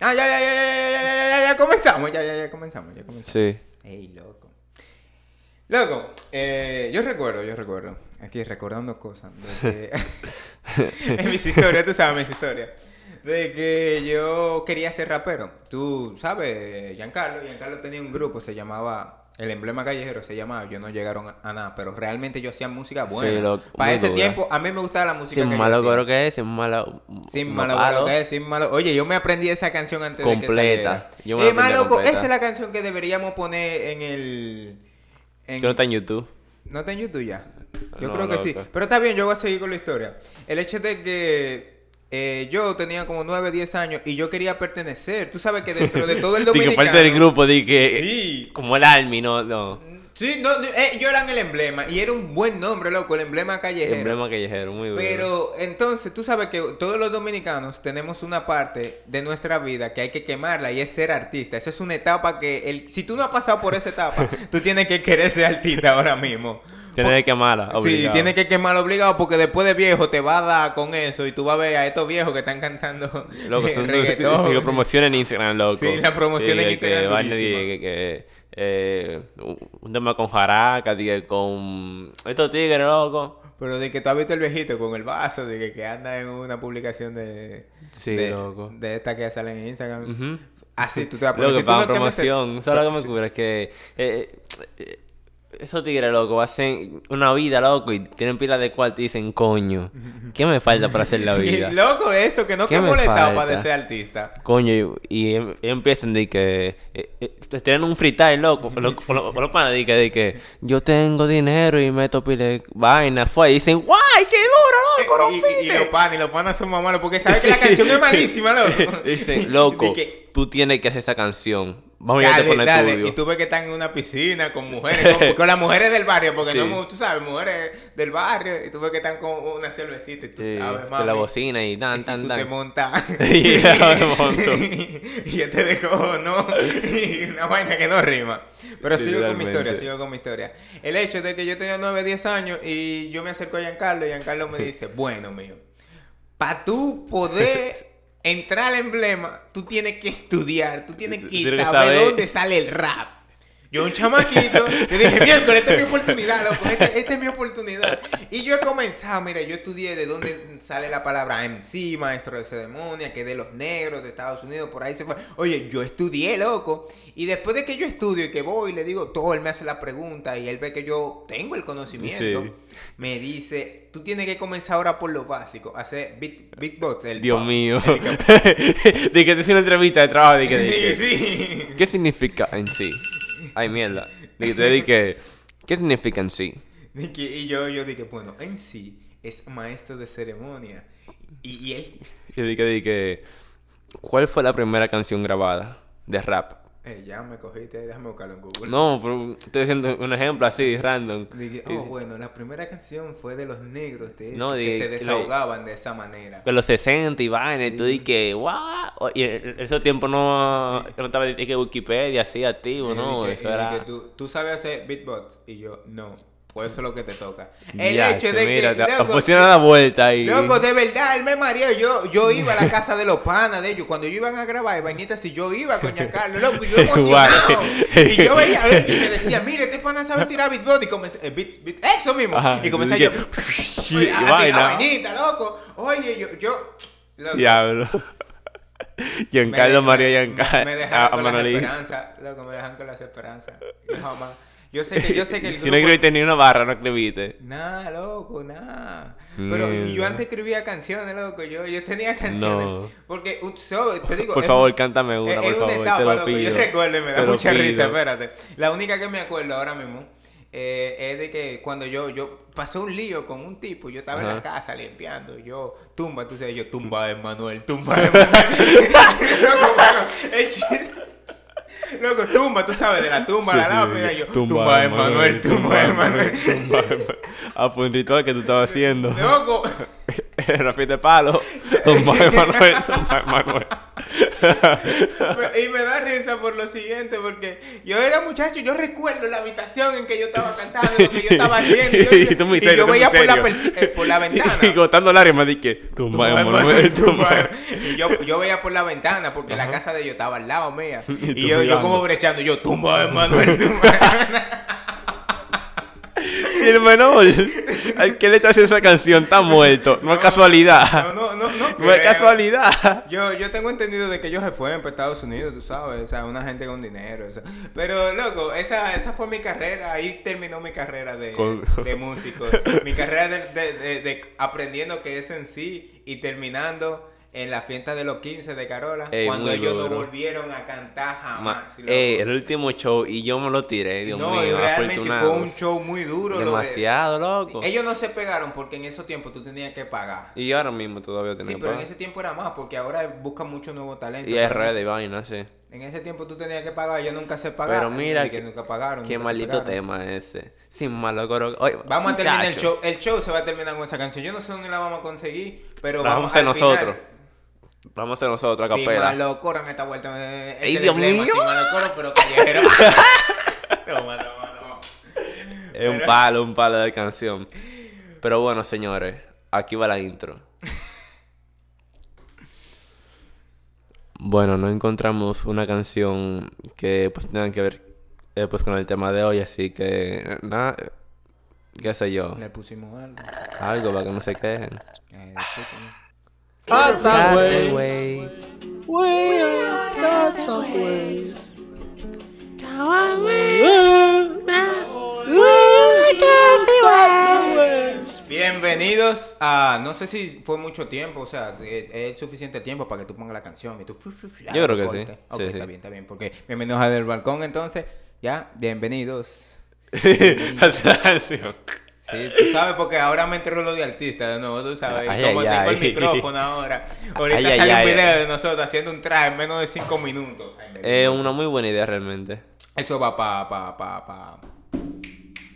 Ah, ya, ya, ya, ya, ya, ya, ya, ya, ya, comenzamos, ya, ya, ya, comenzamos, ya comenzamos. Sí. Ey, loco. Loco, eh, yo recuerdo, yo recuerdo, aquí recordando cosas, de que, en mis historias, tú sabes mis historias, de que yo quería ser rapero. Tú sabes, Giancarlo, Giancarlo tenía un grupo, se llamaba, el emblema callejero se llamaba, yo no llegaron a, nada, pero realmente yo hacía música buena. Sí, loco, Para ese dura. tiempo, a mí me gustaba la música Sin que malo creo que es, sin malo. Sin malo, bueno, que es, sin malo. Oye, yo me aprendí esa canción antes Completa. de que. Yo me Eh, loco, completa. esa es la canción que deberíamos poner en el... en- no está en YouTube. ¿No está en YouTube ya? Yo No, creo que sí. Pero está bien, yo voy a seguir con la historia. El hecho de que eh, yo tenía como 9, 10 años y yo quería pertenecer. Tú sabes que dentro de todo el Di que dominicano... parte del grupo, di que. Sí. Como el Army, no, no. Sí, no, no, eh, yo era el emblema y era un buen nombre, loco, el emblema callejero. Emblema callejero, muy duro. Pero entonces tú sabes que todos los dominicanos tenemos una parte de nuestra vida que hay que quemarla y es ser artista. Esa es una etapa que el, si tú no has pasado por esa etapa, tú tienes que querer ser artista ahora mismo. Tienes que quemarla, Sí, obligado. tienes que quemarlo obligado porque después de viejo te va a dar con eso y tú vas a ver a estos viejos que están cantando Loco, son reggaetón. digo, promoción en Instagram, loco. Sí, la promoción en que- Instagram Que, eh, un- tema con jaraca, di que con estos tigres, loco. Pero de que tú has visto el viejito con el vaso, de que, que anda en una publicación de, Sí, de, loco. de esta que salen en Instagram. Así tú te vas a Loco, si para no promoción. ¿Sabes lo que me cubre? Es que eh, eh, esos tigres, loco, hacen una vida, loco, y tienen pila de cuarto y dicen, coño, ¿qué me falta para hacer la vida? Y loco eso, que no ¿Qué te falta? de ser artista. Coño, y, y em- empiezan de que eh, eh, tienen un freestyle, loco, por lo, por lo- por lo pana, de que, de que yo tengo dinero y meto pila de vaina, fue, y dicen, guay, qué duro, loco, y, y- y rompiste". los panas, y los panas son más malos porque sabes que la canción es malísima, loco. Dicen, loco, Y que, tú tienes que hacer esa canción. Vamos a irte dale, por el dale. estudio. Y tú ves que están en una piscina con mujeres, con, con las mujeres del barrio, porque Sí. no, tú sabes, mujeres del barrio, y tú ves que están con una cervecita, y tú Sí, sabes, con mami. la bocina y y tan, si tan, tú tan. te montas Y yo me monto. y yo te dejo, ¿no? Y una vaina que no rima. Pero sigo con mi historia, sigo con mi historia. El hecho de que yo tenía 9, 10 años y yo me acerco a Giancarlo y Giancarlo me dice, bueno, mío, para tú poder entrar al emblema, tú tienes que estudiar, tú tienes que Tienes que saber, saber. dónde sale el rap. Yo, un chamaquito, yo dije, miércoles, esta es mi oportunidad, loco, esta, esta es mi oportunidad. Y yo he comenzado, mira, yo estudié de dónde sale la palabra MC, maestro de ceremonia, que de los negros de Estados Unidos, por ahí se fue. Oye, yo estudié, loco. Y después de que yo estudio y que voy, le digo todo, él me hace la pregunta y él ve que yo tengo el conocimiento. Sí. Me dice, tú tienes que comenzar ahora por lo básico, hacer beat, beatbox, el Dios pop". mío. El de que te hice una entrevista de trabajo, de que, de que- Sí, sí. ¿qué significa en sí? Ay, mierda. Que te dije, ¿qué significa en sí? Y Y yo, yo dije, bueno, en sí es maestro de ceremonia. Y, y él, Yo dije, dije, ¿cuál fue la primera canción grabada de rap? Eh, ya me cogiste, déjame buscarlo en Google. No, pero estoy haciendo un ejemplo así, random. Dije, oh, bueno, la primera canción fue de los negros, de No, que se lo- desahogaban de esa manera. De los 60 y vaina, y tú Sí. dije, guau. Y en ese tiempo no, no estaba que Wikipedia así activo, no, dije- eso era. dije, ¿tú, tú sabes hacer beatbox. Y yo, no. Pues eso es lo que te toca. El Ya, hecho de mira, que. te loco, pusieron la vuelta ahí. Loco, de verdad, él me mareó. Yo, yo iba a la casa de los panas de ellos. Cuando ellos iban a grabar y vainitas, si yo iba con Giancarlo, loco, yo emocionado. Y yo veía a y me decía, mire, este pana sabe tirar beatbox. Y comencé, eh, beat, beat, eso mismo. Ajá, y comencé yo, a vainita, loco. Oye, yo, yo. loco, Diablo. Giancarlo me- Giancarlo. Me a, dejaron a con las esperanzas. Loco, me dejan con las esperanzas. Yo jamás. Yo sé que, yo sé que el Si grupo... no escribiste ni una barra, no escribiste. Nada, loco, nada. Pero yo Mierda. antes escribía canciones, loco. Yo, yo tenía canciones. No. Porque, uh, so, te digo. Por es- favor, cántame una, es, por es una favor, etapa, te lo loco. pido. Yo recuerdo y me da mucha risa, espérate. La única que me acuerdo ahora mismo eh, es de que cuando yo, yo pasó un lío con un tipo, yo estaba en la casa limpiando, yo, tumba, tú sabes, yo, tumba Emanuel, tumba Emanuel. loco, bueno, el chiste- Loco, tumba, tú sabes, de la tumba a la lápida, sí. yo, tumba Emanuel, tumba Emanuel. tumba Emanuel. Ah, pues un ritual que tú estabas haciendo. Loco, fiesta de palo. Tumba Emanuel, tumba Emanuel. Y me da risa por lo siguiente, porque yo era muchacho, yo recuerdo la habitación en que yo estaba cantando, lo que yo estaba haciendo. Y, yo, Y tú muy y yo tú muy veía por la, serio. eh, por la ventana. y botando lágrimas, dije, tumba. Y yo, yo veía por la ventana porque la casa de ellos estaba al lado mía. Y Y, yo, yo como brechando, yo tumba Emanuel, tumba. Si el menor al que le está haciendo esa canción está muerto, no, es casualidad. No, no, no, no. No es casualidad. Yo, yo tengo entendido de que ellos se fueron para Estados Unidos, tú sabes, o sea, una gente con dinero. o sea. Pero, loco, esa, esa fue mi carrera, ahí terminó mi carrera de, Con- de músico. mi carrera de, de- de- de aprendiendo que es en sí y terminando en la fiesta de los 15 de Carola, Ey, cuando ellos no volvieron a cantar jamás. Ey, el último show y yo me lo tiré, Dios no, mío, y realmente fue un show muy duro. lo de- Demasiado loco. Ellos no se pegaron porque en esos tiempos tú tenías que pagar. Y ahora mismo todavía Sí, tenemos pero en ese tiempo era más, porque ahora buscan mucho nuevo talento. Y ese- redes y vaina, sí. En ese tiempo tú tenías que pagar, yo nunca sé pagar. Pero mira que, que- nunca pagaron. Qué nunca se maldito tema ese. Sin malo coro. Oye, Vamos a terminar el show. El show se va a terminar con esa canción. Yo no sé dónde la vamos a conseguir, pero La vamos a hacer final- nosotros. Vamos a hacer nosotros a Si capela. malo coro en esta vuelta. eh, ¡Ey, este Dios emblema, mío! Malo coro, pero callejero. toma, toma, toma. Es un palo, un palo de canción. Pero bueno, señores, aquí va la intro. Bueno, no encontramos una canción que pues tenga que ver eh, pues con el tema de hoy, así que nada, qué sé yo, Le pusimos algo. algo para que no se quejen. Eh, sí, Castaways. Bienvenidos a. No sé si fue mucho tiempo, o sea, es, es suficiente tiempo para que tú pongas la canción y tú. Yo creo que sí. Ok, Sí, está sí. bien, está bien. Porque bienvenidos a Del Balcón, entonces. Ya, bienvenidos. Canción. Sí, tú sabes, porque ahora me entró lo de artista de nuevo, tú sabes. Ay, como ay, tengo el micrófono ahora. Ahorita sale un video de nosotros haciendo un traje en menos de 5 minutos. Es una muy buena idea realmente. Eso va para. Pa, pa, pa, pa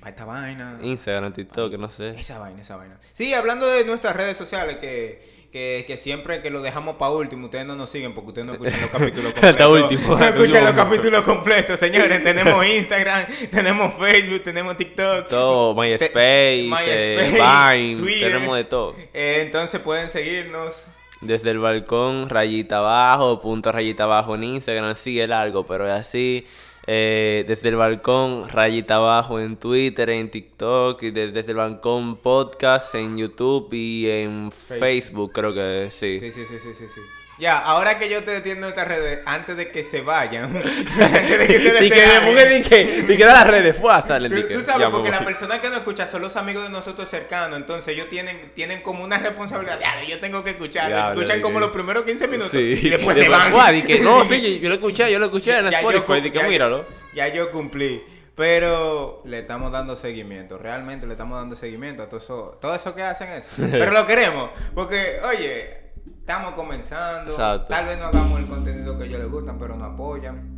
esta vaina. Instagram, TikTok, no sé. Esa vaina, esa vaina. Sí, hablando de nuestras redes sociales, que, que, que siempre que lo dejamos para último, ustedes no nos siguen porque ustedes no escuchan los capítulos completos. Hasta último, No escuchan los capítulos completos, señores. tenemos Instagram, tenemos Facebook, tenemos TikTok. Todo, MySpace, MySpace, eh, Vine, Twitter. tenemos de todo. Eh, entonces pueden seguirnos. Desde el balcón, rayita abajo, punto rayita abajo en Instagram, sigue largo, pero es así. Eh, desde el balcón, rayita abajo en Twitter, en TikTok, y desde, desde el balcón podcast en YouTube y en Facebook, creo que sí. Sí, sí, sí, sí, sí, sí. Ya, ahora que yo te entiendo estas redes, antes de que se vayan, antes de que ustedes Y que y que, y que da las redes, fue a sale Tú, tú sabes, Ya, porque voy. personas que nos escuchan son los amigos de nosotros cercanos, entonces ellos tienen, tienen como una responsabilidad. "Diablo, yo tengo que escuchar. Escuchan como los primeros 15 minutos Sí. y después se van. Di que, no, sí, yo, lo escuché, yo lo escuché en Ya yo Spotify, que ya- míralo. Ya yo cumplí. Pero le estamos dando seguimiento, realmente le estamos dando seguimiento a todo eso, todo eso que hacen eso. Pero lo queremos, porque, oye, estamos comenzando. Exacto. Tal vez no hagamos el contenido que a ellos les gustan, pero nos apoyan.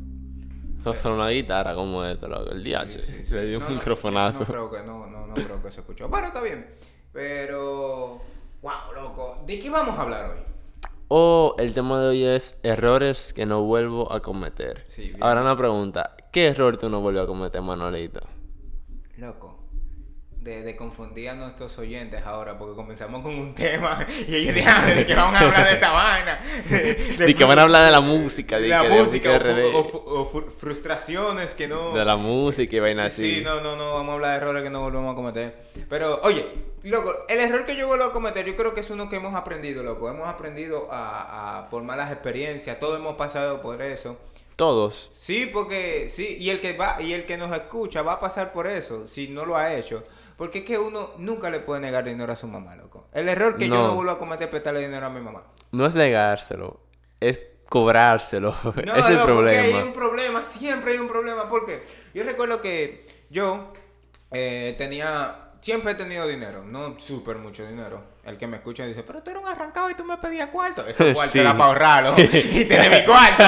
Eso son una guitarra como eso, loco. El día Sí, sí, sí. le dio No, un no, microfonazo. No, creo que no, no, no creo que se escuchó. Pero está bien. Pero, wow, loco. ¿De qué vamos a hablar hoy? O el tema de hoy es errores que no vuelvo a cometer. Sí, bien. Ahora una pregunta. ¿Qué error tú no vuelves a cometer, Manolito? Loco. De, de confundir a nuestros oyentes ahora, porque comenzamos con un tema y ellos dijeron de que vamos a hablar de esta vaina. De que van a hablar de la música, de la que música o, frustraciones que no. de la música y vaina así. Sí, no, no, no, vamos a hablar de errores que no volvemos a cometer. Pero, oye, loco, el error que yo vuelvo a cometer, yo creo que es uno que hemos aprendido, loco. Hemos aprendido a, a- por malas experiencias, todos hemos pasado por eso. Todos. Sí, porque, sí, y el que va, y el que nos escucha va a pasar por eso, si no lo ha hecho. Porque es que uno nunca le puede negar dinero a su mamá, loco. El error que yo No. vuelvo a cometer es prestarle dinero a mi mamá. No es negárselo, es cobrárselo. No, es el porque hay problema. un problema, siempre hay un problema. Porque yo recuerdo que yo eh, tenía, siempre he tenido dinero, no súper mucho dinero. El que me escucha dice, pero tú eres un arrancado y tú me pedías cuarto. Ese cuarto Sí. era para ahorrarlo y tener mi cuarto.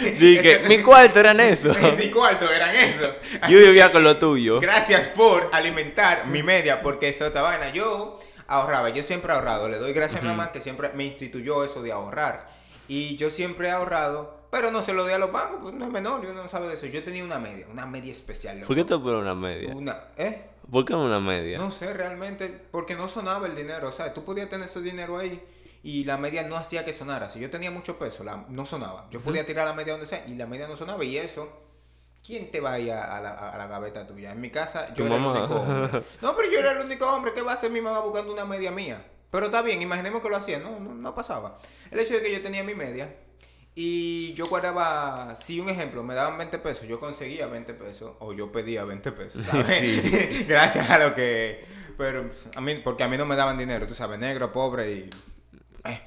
Dije, mi cuarto eran eso. mi cuarto eran eso. Yo vivía con lo tuyo. Gracias por alimentar mi media, porque eso esta vaina. Yo ahorraba, yo siempre he ahorrado. Le doy gracias a mi mamá que siempre me instituyó eso de ahorrar. Y yo siempre he ahorrado, pero no se lo doy a los bancos, pues no es menor, yo no sabe de eso. Yo tenía una media, una media especial. ¿Por qué te pones una media? Una, ¿eh? ¿Por qué una media? No sé realmente, porque no sonaba el dinero. O sea, tú podías tener ese dinero ahí y la media no hacía que sonara. Si yo tenía mucho peso, la, no sonaba. Yo podía tirar la media donde sea y la media no sonaba. Y eso, ¿quién te va a ir a, a la, a la gaveta tuya? En mi casa, yo era mamá. el único hombre. No, pero yo era el único hombre. ¿Qué va a hacer mi mamá buscando una media mía? Pero está bien, imaginemos que lo hacía. No, no, no pasaba. El hecho de que yo tenía mi media y yo guardaba, si un ejemplo, me daban 20 pesos, yo conseguía 20 pesos o yo pedía 20 pesos, ¿sabes? Sí. Gracias a lo que... Pero a mí, porque a mí no me daban dinero, tú sabes, negro, pobre y... eh,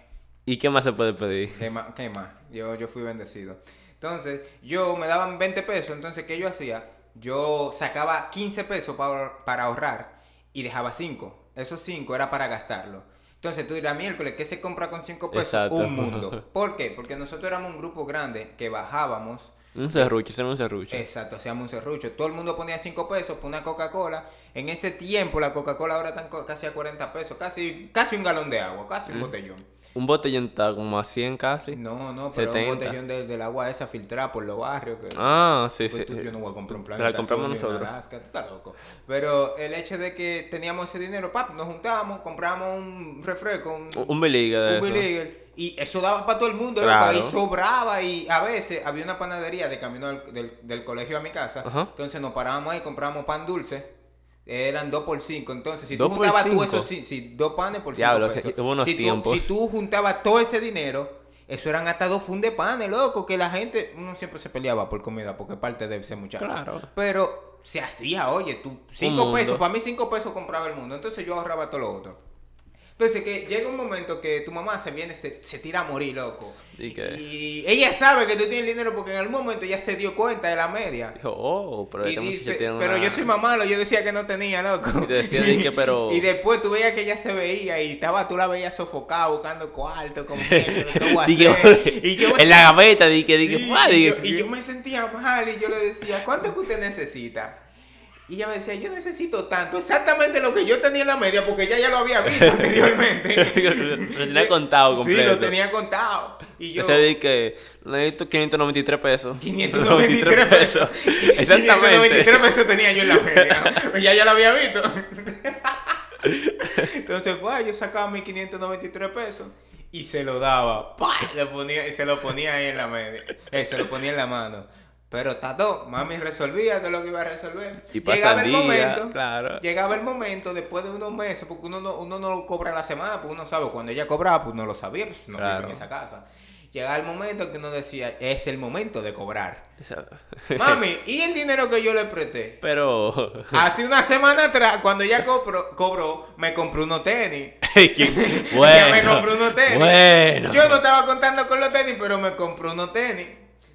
¿Y qué más se puede pedir? ¿qué, más, qué más? Yo, yo fui bendecido. Entonces, yo me daban 20 pesos, entonces, ¿qué yo hacía? Yo sacaba 15 pesos para, para ahorrar y dejaba 5. Esos 5 era para gastarlo. Entonces tú dirás, miércoles, ¿qué se compra con 5 pesos? Exacto. Un mundo. ¿Por qué? Porque nosotros éramos un grupo grande que bajábamos Un serrucho, era un serrucho. Exacto, hacíamos un serrucho. Todo el mundo ponía 5 pesos por una Coca-Cola. En ese tiempo la Coca-Cola ahora está casi a 40 pesos. Casi, casi un galón de agua, casi un botellón. Un botellón está como a 100 casi. No, no, pero 70. un botellón de- del agua esa filtrada por los barrios. Que, Ah, sí, pues sí. tú- yo no voy a comprar un plan La compramos nosotros. Alaska, tú estás loco. Pero el hecho de que teníamos ese dinero, pap, nos juntábamos, compramos un refresco, un, Un- Un de un eso. Y eso daba para todo el mundo, Claro. y sobraba y a veces había una panadería de camino del, del- del colegio a mi casa, Ajá. entonces nos parábamos ahí, comprábamos pan dulce, eran dos por cinco, entonces si tú ¿Dos por juntabas tú esos, si, si dos panes por Diablo, cinco pesos, hubo si, tú, si tú juntabas todo ese dinero, eso eran hasta dos fundes de panes, loco, que la gente, uno siempre se peleaba por comida, porque parte de ese muchacho, Claro. pero se hacía, oye, tú, cinco mundo. pesos, para mí cinco pesos compraba el mundo, entonces yo ahorraba todo lo otro. Entonces que llega un momento que tu mamá se viene, se, se tira a morir, loco. ¿Y qué? Y ella sabe que tú tienes dinero porque en algún momento ya se dio cuenta de la media. Dijo, oh, pero Y muchacho dice, tiene pero una- yo soy mamá, yo decía que no tenía, loco. Y te decía, di que, pero- Y después tú veías que ella se veía y estaba, tú la veías sofocada buscando cuarto, como que, ¿qué voy a Di que- hacer? Y yo en la gaveta, di que, di que, Sí, "Fua", y, di yo, que- y yo me sentía mal y yo le decía, ¿cuánto que usted necesita? Y ella me decía, yo necesito tanto, exactamente lo que yo tenía en la media, porque ella ya lo había visto anteriormente. Lo tenía contado Sí, completo. lo tenía contado. Y yo, Ese di que necesito 593 pesos. 593 pesos. Exactamente. 593 pesos tenía yo en la media. Pues ya ya lo había visto. Entonces fue, yo sacaba mis 593 pesos y se lo daba. ¡Pah! Le ponía, y se lo ponía ahí en la media. Eh, se lo ponía en la mano. Pero tato, mami resolvía todo lo que iba a resolver. Y llegaba el momento, claro. llegaba el momento después de unos meses, porque uno no, uno no lo cobra la semana, porque uno sabe cuando ella cobraba, pues no lo sabía, pues no Claro. vive en esa casa. Llegaba el momento que uno decía, es el momento de cobrar. Mami, ¿y el dinero que yo le presté? Pero. Hace una semana atrás, cuando ella cobró, cobró me compró unos tenis. Ella me Bueno. compró unos tenis. Bueno. Yo no estaba contando con los tenis, pero me compró unos tenis.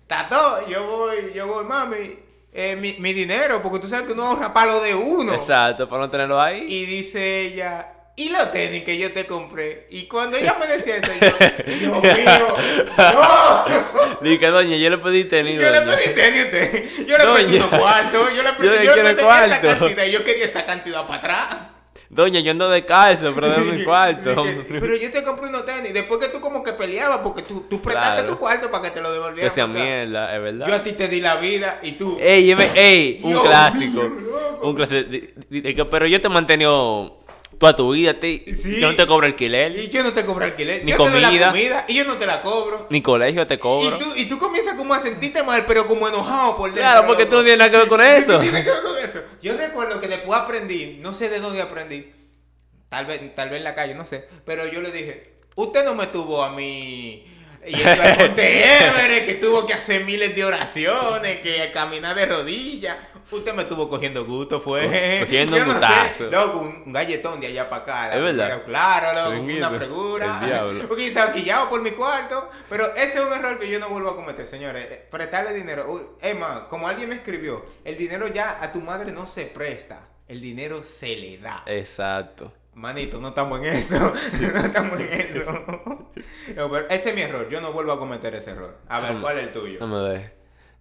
Tato, yo voy, yo voy, mami, eh, mi, mi dinero, porque tú sabes que uno ahorra palo de uno. Exacto, para no tenerlo ahí. Y dice ella, ¿y los tenis que yo te compré? Y cuando ella me decía eso, yo, Dios mío, no. Dije, doña, yo le pedí tenis, Yo le doña. pedí tenis a usted. Yo le Doña. pedí unos cuartos. Yo le pedí, Yo le yo le pedí esa cantidad. y Yo quería esa cantidad para atrás. Doña, yo ando descalzo, pero dame mi cuarto. Pero yo te compré unos tenis. Después que tú como que peleabas porque tú, tú prestaste Claro. tu cuarto para que te lo devolvieran. Que sea mierda, es verdad. Yo a ti te di la vida y tú. Ey, lleve- ey, un clásico. Un clásico. Pero yo te he mantenido toda tu vida, te, Sí. yo no te cobro alquiler, Y yo no te cobro alquiler. Ni yo te doy la comida. y yo no te la cobro. ni colegio te cobro. Y tú, y tú comienzas como a sentirte mal, pero como enojado por dentro. Claro, porque tú no tienes nada que ver con eso. Yo recuerdo que después aprendí, no sé de dónde aprendí, tal vez, tal vez en la calle, no sé, pero yo le dije, usted no me tuvo a mí y Everest, que tuvo que hacer miles de oraciones, que caminar de rodillas. Usted me estuvo cogiendo gusto, fue. Cogiendo Yo no sé, loco, un, un galletón de allá para acá. la Es verdad. Claro, loco, una fregura. Porque yo estaba quillado por mi cuarto. Pero ese es un error que yo no vuelvo a cometer, señores. Eh, Prestarle dinero. Más, como alguien me escribió, el dinero ya a tu madre no se presta. El dinero se le da. Exacto. Manito, no estamos en eso. no estamos en eso. No, pero ese es mi error. Yo no vuelvo a cometer ese error. A ver. ¿cuál es el tuyo? No me.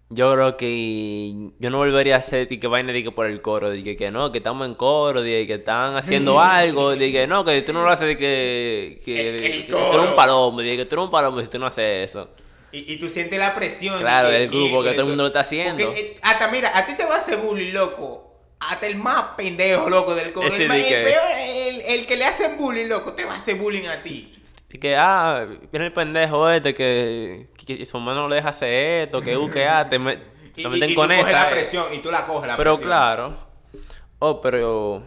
Yo creo que yo no volvería a hacer que vaina de que por el coro, de que, que no, que estamos en coro, de que están haciendo algo, de que no, que tú no lo haces de que, que, El- el que tú eres un palomo, de que tú eres un palomo si tú no haces eso. Y, y tú sientes la presión. Claro, de del grupo, que todo el mundo lo está haciendo. Porque, eh, hasta mira, a ti te va a hacer bullying, loco. Hasta el más pendejo, loco, del coro. El, más- el peor, el, el que le hacen bullying, loco, te va a hacer bullying a ti. Y que, ah, viene el pendejo este que, que, que su hermano no le deja hacer esto, que uh, que ah, te, me- Y, te y- meten y con tú coges esa. la eh. presión y tú la coges la Pero presión. claro. Oh, pero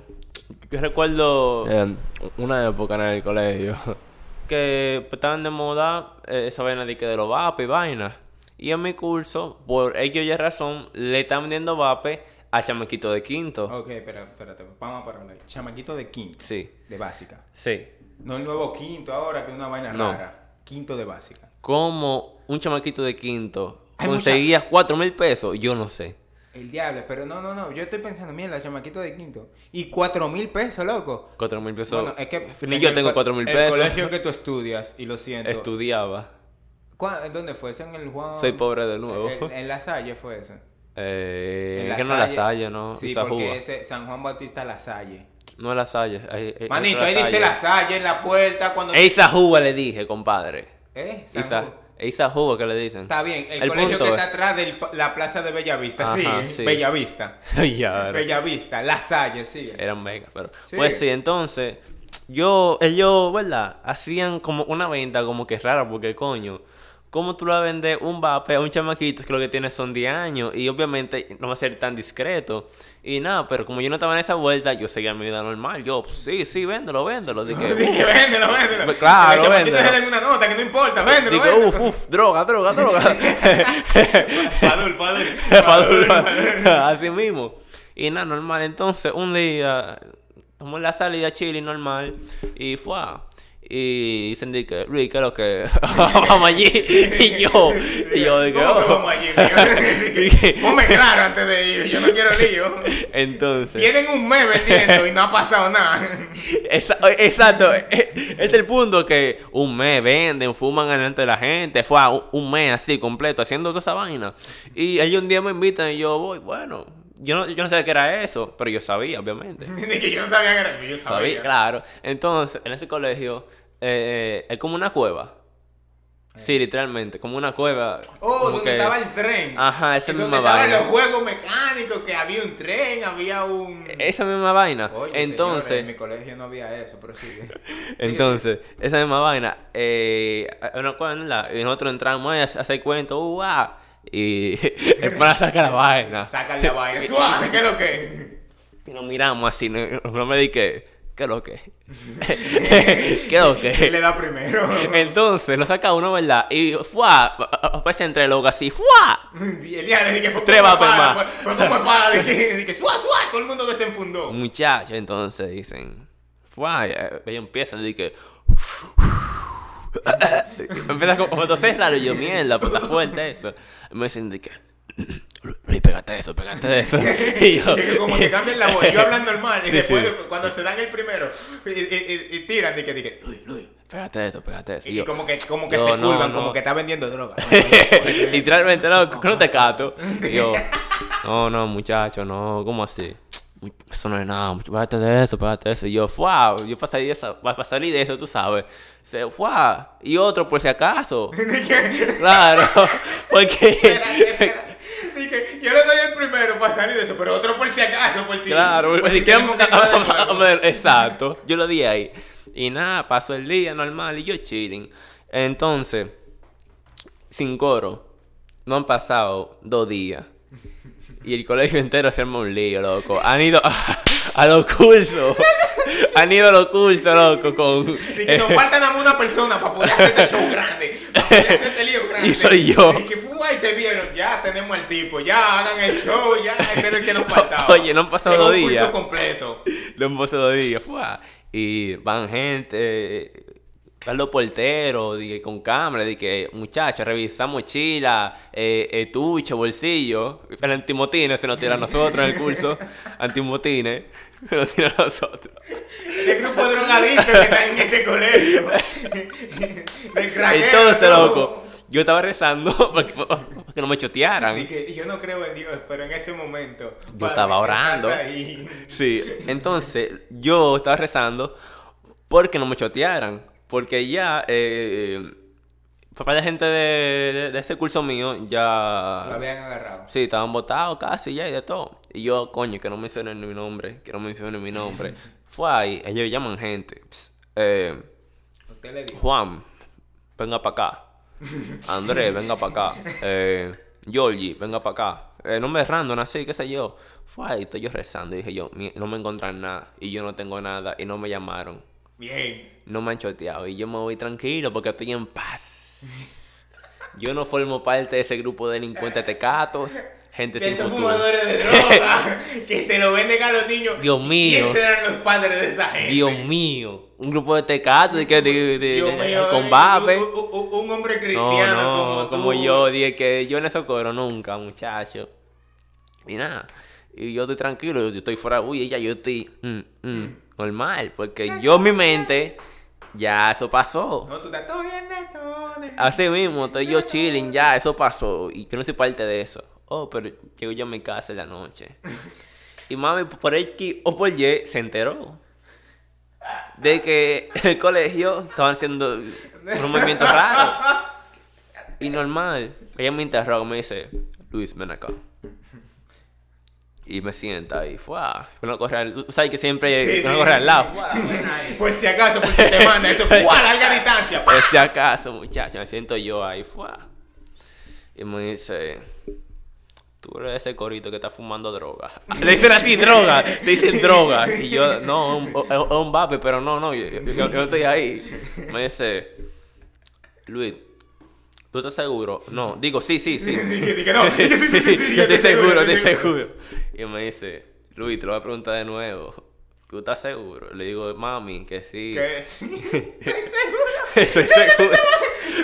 yo recuerdo eh, una época en el colegio que pues, estaban de moda eh, esa vaina de que de los vapes y vaina. Y en mi curso, por X o Y razón, le están vendiendo vape a chamaquito de quinto. Ok, pero espérate, vamos a pararle. Chamaquito de quinto. Sí, De básica. sí. No el nuevo quinto ahora, que es una vaina No. rara. Quinto de básica. Como un chamaquito de quinto Hay conseguía cuatro mil pesos, yo no sé. El diablo, pero no, no, no. Yo estoy pensando, mira, chamaquito de quinto. Y cuatro mil pesos, loco. Cuatro mil pesos. Bueno, es que. Ni yo tengo el co- cuatro mil El pesos. colegio que tú estudias, y lo siento. Estudiaba. ¿Cuá- ¿En dónde fue? ¿Es en el Juan? Soy pobre de nuevo. En, en La Salle fue eso. Eh, En que no es la Salle, ¿no? Sí, porque ese San Juan Bautista La Salle. No es la Salle. ahí- ahí- Manito, ahí dice Salle. La Salle en la puerta cuando... Esa Juba le dije, compadre. ¿Eh? San Esa, Juba que le dicen. Está bien, el, El colegio que es- está atrás de la plaza de Bellavista, Ajá, sí, sí. Bellavista. Bellavista, La Salle, sí. eran mega, pero... Sí. Pues sí, entonces... Yo, ellos, ¿verdad? Hacían como una venta como que rara, porque coño... ¿Cómo tú le vas a vender un vape a un chamaquito que lo que tiene son 10 años? Y obviamente no va a ser tan discreto. Y nada, pero como yo no estaba en esa vuelta, yo seguía mi vida normal. Yo, sí, sí, véndelo, véndelo. Dije, Dije, véndelo, véndelo. Pues claro, véndelo. una nota que no importa, véndelo, dije, véndelo. uff, uff, droga, droga, droga. Padul, padul. Padul, padul. Así mismo. Y nada, normal. Entonces, un día, tomamos la salida chile normal. Y fue. Y dicen de que, Luis, ¿qué es lo que? vamos allí. Y yo, y yo ¿Cómo que oh. vamos allí? Ponme claro antes de ir, yo no quiero lío. Entonces, Tienen un mes vendiendo y no ha pasado nada. exacto, eh, este es el punto que un mes venden, fuman delante de la gente, fue un, un mes así completo haciendo toda esa vaina. Y ellos un día me invitan y yo voy, bueno, yo no, yo no sabía que era eso, pero yo sabía, obviamente. De que yo no sabía que era. Yo Sabía, sabía. claro. Entonces, en ese colegio eh, es como una cueva. Sí, literalmente, como una cueva. Oh, como donde que- estaba el tren. Ajá, esa misma donde estaban vaina. los juegos mecánicos, que había un tren, había un... Esa misma vaina. Oye, entonces, señores, en mi colegio no había eso, pero sí. entonces, esa misma vaina. Eh, una cueva. Y nosotros entramos ahí a hacer cuentos, uh, ah, y el pana saca la vaina. Sacan la vaina. Suave, ¿qué es lo que? Y nos miramos así, no, no me di que, ¿qué es lo que? ¿Qué es lo que? ¿Quién le da primero? Entonces lo saca uno, ¿verdad? Y ¡fua! Aparece entre loco así, ¡fua! Y el día le dije, fue Tres más. Fue, como espada, dije, dije, suá, suá, todo el mundo desenfundó. Muchachos, entonces dicen, ¡fua! Y, eh, ellos empiezan, y que. Empieza como, como toser raro, yo, mierda, pues está fuerte eso. Y me dicen, de que. Luis, pégate eso, pégate eso. Y yo. Que como que cambian la voz, yo hablan normal, y Sí, después sí. cuando se dan el primero, y, y- y- y tiran, y que dije, Luis, Luis. Pégate eso, pégate eso. Y, yo, como que, como que se curvan, no. como que está vendiendo droga. Literalmente, no, que no te cato. Y yo, no, no, muchacho, no, ¿cómo así? Eso no es nada, pégate de eso, pégate de eso. Y yo, ¡fua! Yo para salir de eso, para salir de eso, tú sabes. Se ¡fua! Y otro, por si acaso. Claro, porque. Yo le doy el primero para salir de eso, pero otro por si acaso, por si. Claro, por si que. Exacto, yo lo di ahí. Y nada, pasó el día normal y yo chilling. Entonces, sin coro, no han pasado dos días. Y el colegio entero se arma un lío, loco. Han ido a, a los cursos. Han ido a los cursos, loco, con... Y que nos falta nada más una persona para poder hacer este show grande. Para poder hacer este lío grande. Y soy yo. Y que fue ahí te vieron. Ya tenemos al tipo. Ya hagan el show. Ya ese era el que nos faltaba. Oye, no han pasado dos días. curso completo. Los mozos dos días, ¡fua! Y van gente, van los porteros, di- con cámara, de que, muchachos, revisa mochila, eh, estuche, bolsillo. El antimotines se nos tira a nosotros en el curso. Antimotines, se nos tira a nosotros. El grupo de drogadictos que está en este colegio. Del craquero, Entonces, todo. loco, yo estaba rezando, porque que no me chotearan. Dije, yo no creo en Dios, pero en ese momento. Yo padre, estaba orando. Sí, entonces yo estaba rezando porque no me chotearan. Porque ya, eh, papá de gente de, de- de ese curso mío Lo ya. habían agarrado. Sí, estaban votados casi ya y de todo. Y yo, coño, que no mencionen mi nombre, que no mencionen mi nombre. Fue ahí, ellos llaman gente. Ps, eh, le dijo. Juan, venga para acá. Andrés, venga para acá. Eh, Georgie, venga para acá. Eh, nombre random, así, qué sé yo. Fue ahí, estoy yo rezando. Y dije yo, "Mi- no me encontraron nada. Y yo no tengo nada. Y no me llamaron. Bien. No me han choteado. Y yo me voy tranquilo porque estoy en paz. Yo no formo parte de ese grupo de delincuentes tecatos. Gente De sin esos futuro. fumadores de droga que se lo venden a los niños. Dios mío. ¿Quiénes serán los padres de esa gente? Dios mío. Un grupo de tecatos de, que- de, de- de- Dios de- mío, con eh, vape. Un, un- un hombre No, cristiano no, como tú. como yo, dije que yo en eso cobro nunca, muchacho. Y nada, y yo estoy tranquilo, yo estoy fuera, uy, ya yo estoy mm, mm, normal, porque yo en mi mente, ya eso pasó. No, tú estás todo bien de todo. Así mismo, estoy yo chilling, ya, eso pasó, y yo no soy parte de eso. Oh, pero llego yo a mi casa en la noche. Y mami, por X o por Y, se enteró. De que el colegio estaban haciendo un movimiento raro. Y normal. Ella me interroga, me dice, Luis, ven acá. Y me sienta ahí, fue Con la correa, al- tú sabes que siempre con correa al lado. Por si acaso, por si te manda eso. ¡Fua! a larga distancia. Por si acaso, muchacho, me siento yo ahí, fue. Y me dice, tú eres ese corito que está fumando droga. Le dicen así, droga, te dicen droga. Y yo, no, es un, un vape, pero no, no, yo, yo- yo estoy ahí. Me dice, Luis, ¿tú estás seguro? No, digo, sí, sí, sí. Dije, no, sí, sí, sí, yo estoy seguro, estoy seguro. Y me dice, Luis, te lo voy a preguntar de nuevo. ¿Tú estás seguro? Le digo, mami, que sí. Que sí. Estoy seguro. Estoy seguro.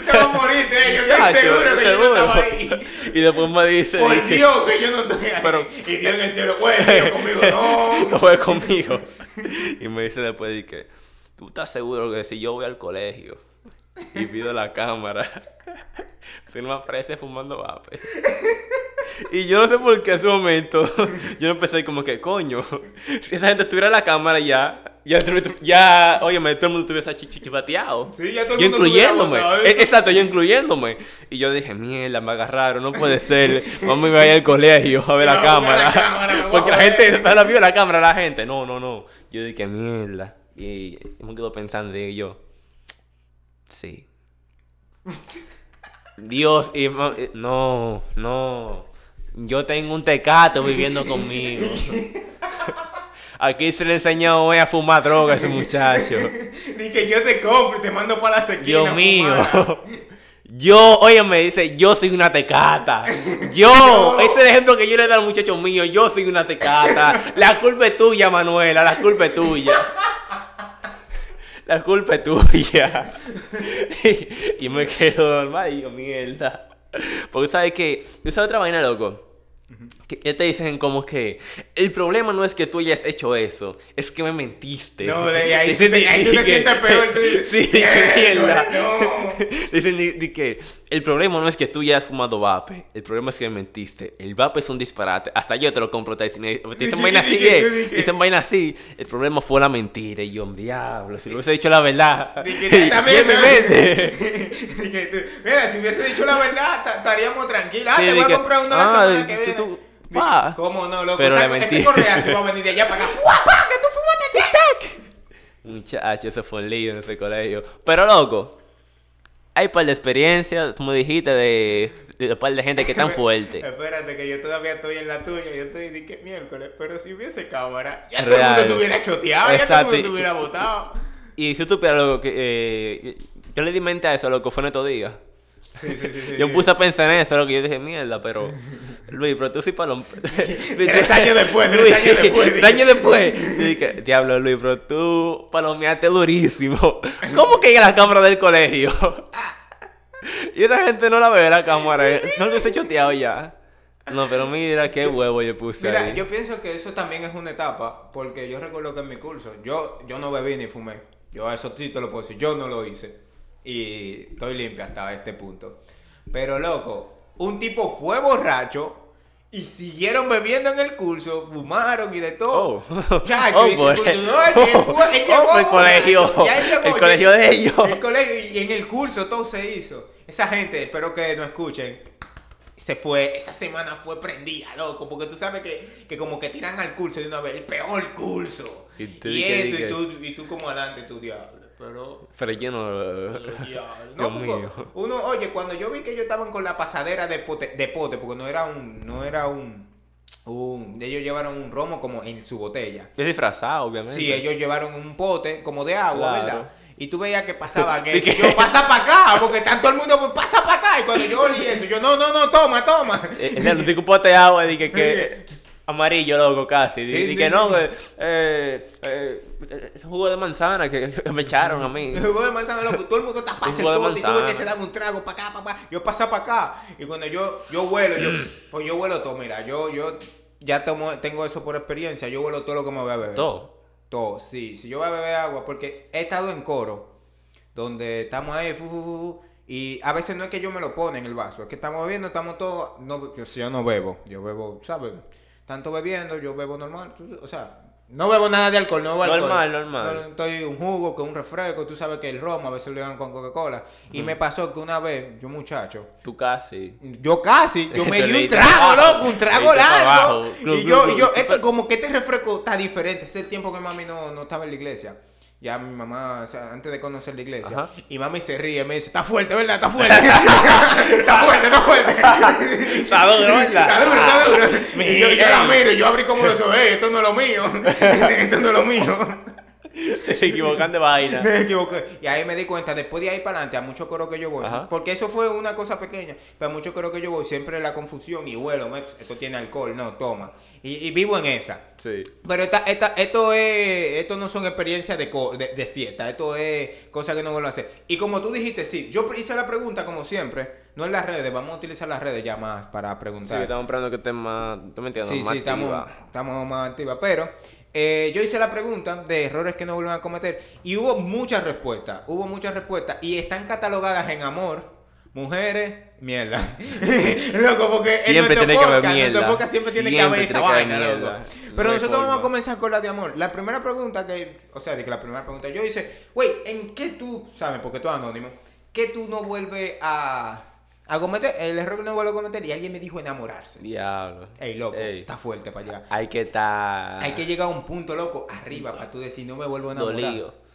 Te vas a morir de ello. Estoy seguro que yo no seguro. estaba ahí. Y después me dice, Por dije, Dios que yo no estoy ahí. Pero- y Dios en el cielo, pues, Dios conmigo, no. no fue conmigo. Y me dice después, dije, ¿tú estás seguro que si yo voy al colegio y pido la cámara, me apareces fumando vape? Y yo no sé por qué en ese momento yo empecé como que, coño, si esa gente estuviera en la cámara ya, ya, ya óyeme, todo el mundo estuviese chichipateado. Sí, ya todo el yo mundo estuviera incluyéndome. botado, ¿eh? E- Exacto, yo incluyéndome. Y yo dije, mierda, me agarraron, no puede ser. Vamos a ir al colegio a ver la cámara. la Porque la gente no la vio la cámara, la gente. No, no, no. Yo dije, mierda. Y me quedo pensando, y yo, sí. Dios, y eh, no, no. Yo tengo un tecato viviendo conmigo. Aquí se le enseñó hoy a fumar droga a ese muchacho. Dije, yo te compro y te mando para la sequía. Dios mío. Yo, oye, me dice, yo soy una tecata. Yo, No. ese es el ejemplo que yo le doy al muchacho mío, yo soy una tecata. La culpa es tuya, Manuela, la culpa es tuya. La culpa es tuya. y, y me quedo normal y mierda. Porque sabes que, sabes otra vaina, loco. Que te dicen como que el problema no es que tú hayas hecho eso, es que me mentiste. No, de ahí, Dicen tú te, de- ahí tú te sientes peor. Tú dices, Sí, qué mierda. No. Dicen di- di que el problema no es que tú ya has fumado vape, el problema es que me mentiste. El vape es un disparate, hasta yo te lo compro. Te dicen, Sí, vaina sí, así, sí, eh. Dicen vaina así. El problema fue la mentira. Y yo, diablo, si le hubiese dicho la verdad. Dije, también, Mira, si hubiese dicho la verdad, ta- estaríamos tranquilos. Ah, Sí, te voy que- a comprar uno la ah, semana que viene. ¿Cómo no, loco? Pero ese correa se va a venir de allá para acá. ¡Fua, pa! ¡Que tú fumaste! Muchacho, ese fue un lío en ese colegio. Pero loco, hay par de experiencias, como dijiste, de, de un par de gente que tan fuerte. Espérate, que yo todavía estoy en la tuya. Yo estoy de que miércoles. Pero si hubiese cámara, ya Real. todo el mundo estuviera choteado. Ya todo el mundo estuviera votado. Y si tú supieras loco que eh, yo le di mente a eso, loco, fue en estos días. Sí, sí, sí. sí. Yo me puse a pensar en eso, lo que yo dije, mierda, pero Luis, pero tú sí palom... Tres años después, tres años después, Tres años después. Dije, diablo, Luis, pero tú palomeaste durísimo. ¿Cómo que llega la cámara del colegio? y esa gente no la ve la cámara. eh. No te he choteado ya. No, pero mira qué huevo yo puse Mira, ahí. yo pienso que eso también es una etapa, porque yo recuerdo que en mi curso, yo, yo no bebí ni fumé. Yo a eso sí te lo puedo decir, yo no lo hice. Y estoy limpia hasta este punto. Pero loco, un tipo fue borracho y siguieron bebiendo en el curso, fumaron y de todo. Oh. Chacho, Oh, y ese pues. curso, no, él fue- él Oh, llegó, el colegio. llegó, El colegio de ellos. El colegio, y en el curso todo se hizo. Esa gente, espero que no escuchen. Se fue, esa semana fue prendida, loco, porque tú sabes que, que como que tiran al curso de una vez, el peor curso. Y Y, tú di esto, y tú, y tú como adelante, tú diablo. Pero Pero yo no. No, mío. uno, oye, cuando yo vi que ellos estaban con la pasadera de pote, de pote, porque no era un, no era un, un, ellos llevaron un romo como en su botella. Es disfrazado, obviamente. Sí, ellos llevaron un pote como de agua, Claro. ¿verdad? Y tú veías que pasaba que ¿Y qué? yo pasa para acá, porque está todo el mundo pues, pasa para acá. Y cuando yo olí eso, yo no, no, no, toma, toma. Eh, Es el único pote de agua, dije que. Amarillo, loco, casi. Sí, sí, que sí. no, que. Eh, eh, eh, jugo de manzana que, que me echaron a mí. Jugo de manzana, loco, todo el mundo está pasa el jugo de pote y tú ves que se dan un trago para acá, para acá. Yo pasa para acá. Y cuando yo, yo vuelo, yo, pues yo vuelo todo, mira, yo, yo ya tomo, tengo eso por experiencia, yo vuelo todo lo que me voy a beber. Todo. Todo, sí. Si yo voy a beber agua, porque he estado en coro, donde estamos ahí, fu, fu, fu, fu, y a veces no es que yo me lo pone en el vaso, es que estamos bebiendo, estamos todos, no, yo, si yo no bebo, yo bebo, ¿sabes? Tanto bebiendo, yo bebo normal, o sea, no bebo nada de alcohol, no bebo alcohol. Normal, normal. No, Estoy un jugo con un refresco, tú sabes que el romo a veces lo dan con Coca-Cola. Y me pasó que una vez, yo muchacho, Tú casi. yo casi, yo me di un trago, loco, un trago largo. Y yo, y yo, esto, como que este refresco está diferente. Es el tiempo que mami no, no estaba en la iglesia. Ya mi mamá, o sea, antes de conocer la iglesia. Ajá. Y mami se ríe, me dice, está fuerte, ¿verdad? Está fuerte. está fuerte, está fuerte. Está duro, ¿verdad? Está duro, está duro. Y yo, yo la miro, yo abrí como los ojos, "Ey, esto no es lo mío. esto no es lo mío. Se equivocan de vaina. Me equivoqué. Y ahí me di cuenta, después de ahí para adelante, a mucho coro que yo voy. Ajá. Porque eso fue una cosa pequeña. Pero a mucho coro que yo voy, siempre la confusión. Y bueno, esto tiene alcohol, no, toma. Y, y vivo en esa. Sí. Pero esta, esta, esto es, esto no son experiencias de, de, de fiesta, esto es cosas que no vuelvo a hacer. Y como tú dijiste, sí, yo hice la pregunta como siempre, no en las redes, vamos a utilizar las redes ya más para Sí, preguntar. estamos esperando que estés más. ¿Tú me entiendes? Sí, más sí, estamos, estamos más activas. Pero eh, yo hice la pregunta de errores que no vuelvan a cometer y hubo muchas respuestas. Hubo muchas respuestas y están catalogadas en amor, mujeres, mierda. loco, porque en nuestro tiene que haber podcast, en nuestro mierda. podcast siempre tiene que Siempre haber esa tiene que haber vaina, loco. mierda. Pero No nosotros vamos a comenzar con la de amor. La primera pregunta que, o sea, de que la primera pregunta, yo hice, güey, ¿en qué tú, sabes, porque tú eres anónimo, qué tú no vuelves a, a cometer, el error que no vuelves a cometer? Y alguien me dijo enamorarse. Diablo. Ey, loco, Ey. está fuerte para llegar. Hay que estar. Hay que llegar a un punto, loco, arriba para tú decir, no me vuelvo a enamorar. Dolido.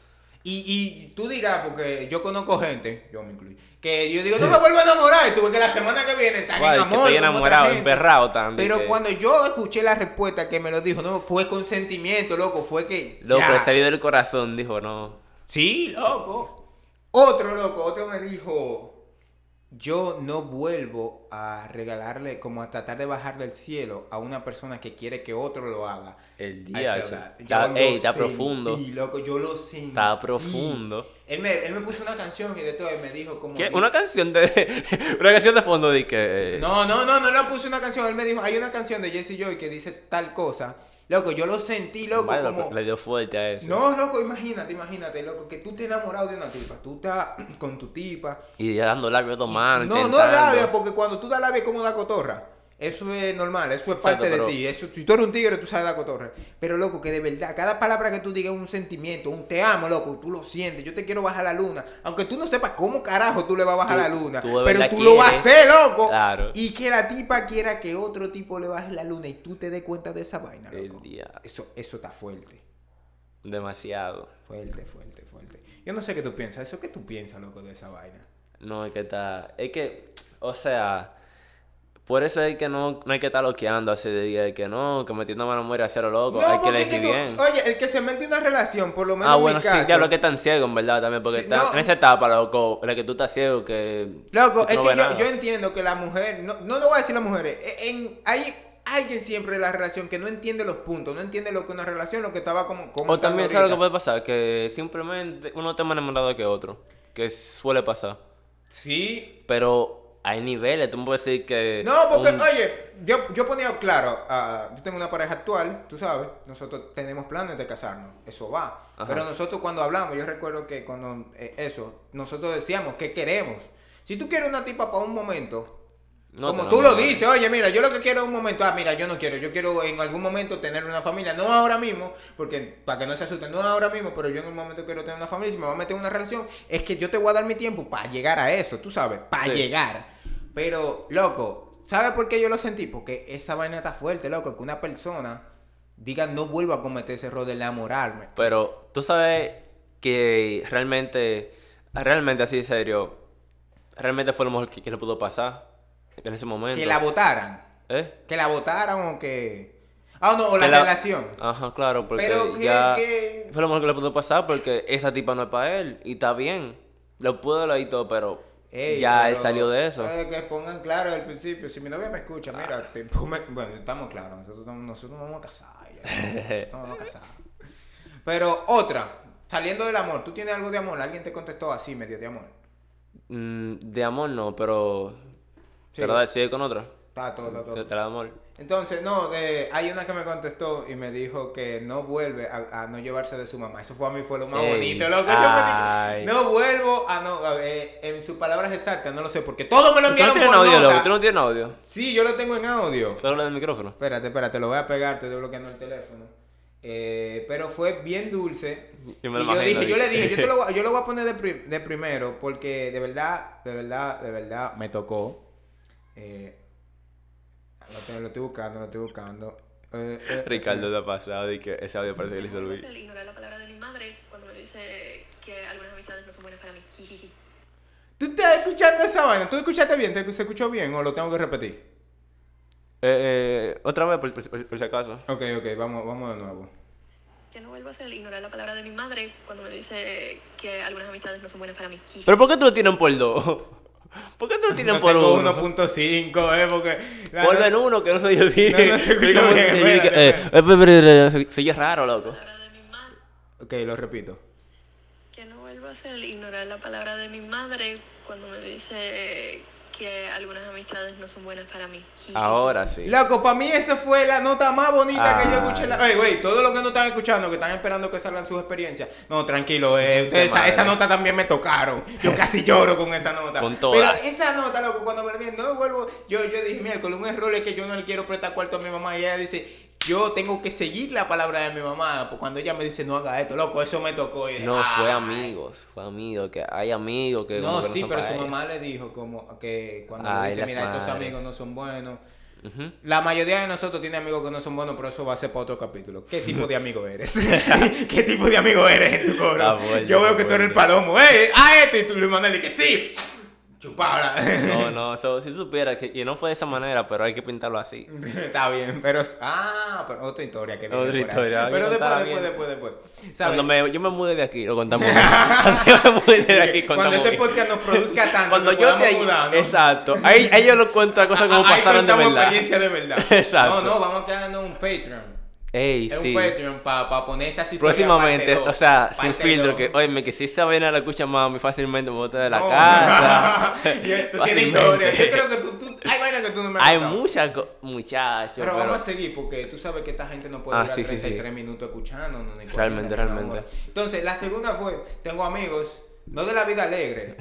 Y, y tú dirás, porque yo conozco gente, yo me incluyo, que yo digo, no me vuelvo a enamorar. Y tú ves que la semana que viene están Guay, en que amor. estoy enamorado, emperrado también. Pero que- cuando yo escuché la respuesta que me lo dijo, no, fue con sentimiento, loco, fue que. Loco, ya. salió del corazón, dijo, no. Sí, loco. Otro, loco, otro me dijo, yo no vuelvo a regalarle, como a tratar de bajar del cielo a una persona que quiere que otro lo haga. El día, eso. Está, ey, está sentí, profundo. loco, yo lo sentí. Está profundo. Él me, él me puso una canción y de todo, él me dijo como... ¿Qué? Una canción de. una canción de fondo de que. No, no, no, no le puse una canción. Él me dijo, hay una canción de Jesse Joy que dice tal cosa. Loco, yo lo sentí, loco, Vale, como... Le dio fuerte a eso. No, loco, imagínate, imagínate, loco, que tú te enamorado de una tipa. Tú estás con tu tipa. Y ya dando labios dos manos. No, no intentando. labia, porque cuando tú das labia es como da cotorra. Eso es normal, eso es parte de ti. Eso, si tú eres un tigre, tú sabes dar cotorra. Pero, loco, que de verdad, cada palabra que tú digas es un sentimiento, un te amo, loco, tú lo sientes. Yo te quiero bajar la luna. Aunque tú no sepas cómo carajo tú le vas a bajar Tú- la luna. tú pero tú lo vas a hacer, loco. Claro. Y que la tipa quiera que otro tipo le baje la luna y tú te des cuenta de esa vaina, loco. Eso, eso está fuerte. Demasiado. Fuerte, fuerte, fuerte. Yo no sé qué tú piensas. ¿Eso qué tú piensas, loco, de esa vaina? No, es que está. Es que, o sea, por eso es que no, no hay que estar loqueando así de día, que no, que metiendo mano muere a cero loco. hay que elegir tú- bien. Oye, el que se mete en una relación, por lo menos Ah, en bueno, mi sí, caso, ya lo que tan ciego, en verdad, también, porque Sí, está no. en esa etapa, loco, en la que tú estás ciego, que. Loco, es no que yo, entiendo que la mujer, no, no lo voy a decir las mujeres, e- en, hay alguien siempre en la relación que no entiende los puntos, no entiende lo que es una relación, lo que estaba como... O también, ¿sabes lo que puede pasar? Que simplemente uno está más enamorado que otro, que suele pasar. Sí. Pero hay niveles, tú me puedes decir que. No, porque, un- oye, yo, yo ponía claro, ah, yo tengo una pareja actual, tú sabes, nosotros tenemos planes de casarnos, eso va. Ajá. Pero nosotros cuando hablamos, yo recuerdo que cuando eh, eso, nosotros decíamos, ¿qué queremos? Si tú quieres una tipa para un momento, No Como tú lo dices, oye, mira, yo lo que quiero es un momento, ah, mira, yo no quiero, yo quiero en algún momento tener una familia, no ahora mismo, porque para que no se asusten, no ahora mismo, pero yo en un momento quiero tener una familia, si me voy a meter en una relación, es que yo te voy a dar mi tiempo para llegar a eso, tú sabes, para Sí. llegar. Pero, loco, ¿sabes por qué yo lo sentí? Porque esa vaina está fuerte, loco, que una persona diga, no vuelvo a cometer ese error de enamorarme. Pero tú sabes que realmente, realmente así de serio, realmente fue lo mejor que, que le pudo pasar en ese momento. Que la votaran, ¿Eh? que la votaran o que... Ah, no, o la, relación. Ajá, claro, porque Pero que- ya que- fue lo mejor que le pudo pasar porque esa tipa no es para él y está bien. Lo pudo hablar y todo, pero Ey, ya él salió de eso. eh, que pongan claro al principio. Si mi novia me escucha, mira, te bueno, estamos claros. Nosotros, nosotros nos vamos a casar. ya, nosotros nos vamos a casar. Pero otra, saliendo del amor, ¿tú tienes algo de amor? ¿Alguien te contestó así, medio de amor? Mm, de amor no, pero... Sí. ¿Te lo sigue con otra? Está todo. ¿Te, te la da amor? Entonces, no, de- hay una que me contestó y me dijo que no vuelve a, a no llevarse de su mamá. Eso fue a mí fue lo más Ey, bonito, loco. Ay. no vuelvo a no, a ver, en sus palabras exactas, no lo sé, porque todo me lo ¿Tú no enviaron por audio, nota. ¿Tú no tienes audio? Sí, yo lo tengo en audio. ¿Tú hablas del micrófono? Espérate, espérate, lo voy a pegar, estoy desbloqueando el teléfono. Eh, pero fue bien dulce. Yo me lo Y yo, dije, yo le dije. yo, te lo, voy- yo lo voy a poner de, pri- de primero porque de verdad, de verdad, de verdad me tocó. Eh, lo, tengo- lo estoy buscando, lo estoy buscando. Eh, eh, Ricardo eh. te ha pasado y que ese audio parece que le hizo hacer ignorar la palabra de mi madre cuando me dice que algunas amistades no son buenas para mí. ¿Tú estás escuchando esa vaina? ¿Tú escuchaste bien? ¿Te, ¿Se escuchó bien o lo tengo que repetir? Eh, eh, otra vez, por, por- por- por si acaso. Ok, ok, vamos, vamos de nuevo. Que no vuelvo a hacer ignorar la palabra de mi madre cuando me dice que algunas amistades no son buenas para mí. ¿Pero por qué tú lo tienen por dos? ¿Por qué tú lo tienen No por tengo uno? 1.5, eh, porque... la- Ponlo en uno, que no soy yo bien. No, no Yo como- bien, yo eh, soy- Soy raro, loco. Ok, lo repito. Que no vuelvo a hacer ignorar la palabra de mi madre cuando me dice que algunas amistades no son buenas para mí. Ahora sí. Loco, para mí esa fue la nota más bonita que yo escuché. La... Ey, güey, todos los que no están escuchando, que están esperando que salgan sus experiencias. No, tranquilo, eh. ustedes- esa, esa nota también me tocaron. Yo casi lloro con esa nota. Con Pero todas. esa nota, loco, cuando me no vuelvo. Yo, yo dije, miércoles, un error es que yo no le quiero prestar cuarto a mi mamá. Y ella dice, yo tengo que seguir la palabra de mi mamá. Pues cuando ella me dice, no haga esto, loco, eso me tocó. Y No, fue "Ay". amigos. Fue amigos. Que hay amigos que. No, sí, pero su ella. mamá le dijo como que cuando Ay, le dice, mira, estos madres. amigos no son buenos. La mayoría de nosotros tiene amigos que no son buenos, pero eso va a ser para otro capítulo. ¿Qué tipo de amigo eres? ¿Qué tipo de amigo eres en tu coro? Yo veo que tú eres el palomo. ¡Eh! ¡Ah, esto! Y tú Luis Manuel y que sí. Chupala. No, no, so, si supiera que. Y no fue de esa manera, pero hay que pintarlo así. Está bien, pero... Ah, pero otra historia que Otra ahí. historia, Pero después, después, después, después. ¿Sabes? Cuando me, yo me mude de aquí, lo contamos. Cuando yo me mude de aquí, Cuando contamos. este bien. podcast nos produzca tanto Cuando yo podamos te mudar, ¿no? Exacto. Ahí, ahí yo lo cuento cosas como Ahí pasaron de contamos verdad. experiencia de verdad. Exacto. No, no, vamos quedando un Patreon. Ey, Es sí. un Patreon para poner esas historias Próximamente, o sea, sin filtro, que, oye, que si esa vaina la escucha mami, fácilmente me bota de la No. casa. Y tú tienes historia. Yo creo que tú, tú- hay vainas que tú no me Hay muchas muchachos, Pero, pero, vamos a seguir porque tú sabes que esta gente no puede Ah, durar sí, sí, sí. 33 minutos escuchando. ni 40, Realmente, realmente. hora. Entonces, la segunda fue, tengo amigos, no de la vida alegre.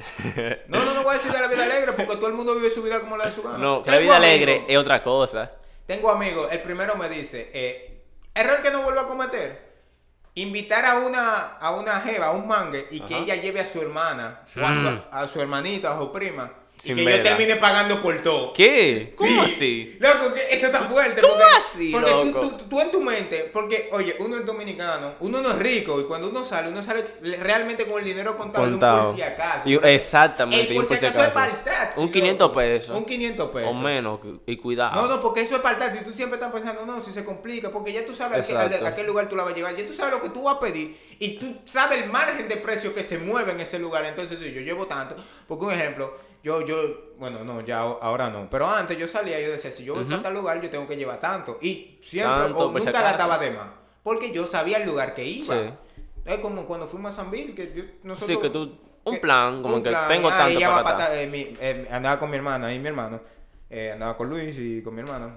No, no, no voy a decir de la vida alegre porque todo el mundo vive su vida como la de su gana. no, que la vida amigos- alegre es otra cosa. Tengo amigos, el primero me dice, eh, error que no vuelvo a cometer. Invitar a una, a una jeva, a un mangue, y que ella lleve a su hermana, o a su, Mm. a su hermanita, a su prima, Sin y que yo termine pagando por todo. ¿Qué? ¿Cómo Sí. así? Loco, que eso está fuerte. ¿Cómo porque, así, Porque tú, loco? tú- tú en tu mente, porque, oye, uno es dominicano, uno no es rico, y cuando uno sale, uno sale realmente con el dinero contado, y un Contado. por si acaso. Y- exactamente, el por si acaso es para el taxi, Un 500 loco. pesos. Un 500 pesos. O menos, y cuidado. No, no, porque eso es para el taxi. Tú siempre estás pensando, no, si se complica, porque ya tú sabes a qué, a, qué lugar tú la vas a llevar, ya tú sabes lo que tú vas a pedir y tú sabes el margen de precio que se mueve en ese lugar. Entonces tú, yo llevo tanto. Porque un ejemplo, yo, yo, bueno, no, ya ahora no, pero antes yo salía y yo decía, si yo voy Ujú. para tal lugar, yo tengo que llevar tanto. Y siempre, Tanto, o si nunca acaso. gastaba de más, porque yo sabía el lugar que iba. Sí. Es como cuando fuimos a San Bill, que yo, nosotros... Sí, que tú. Un plan, como un que plan, tengo ah, tanto para va pa' gastar. ta- eh, mi- eh, andaba con mi hermana y mi hermano. eh, andaba con Luis y con mi hermano.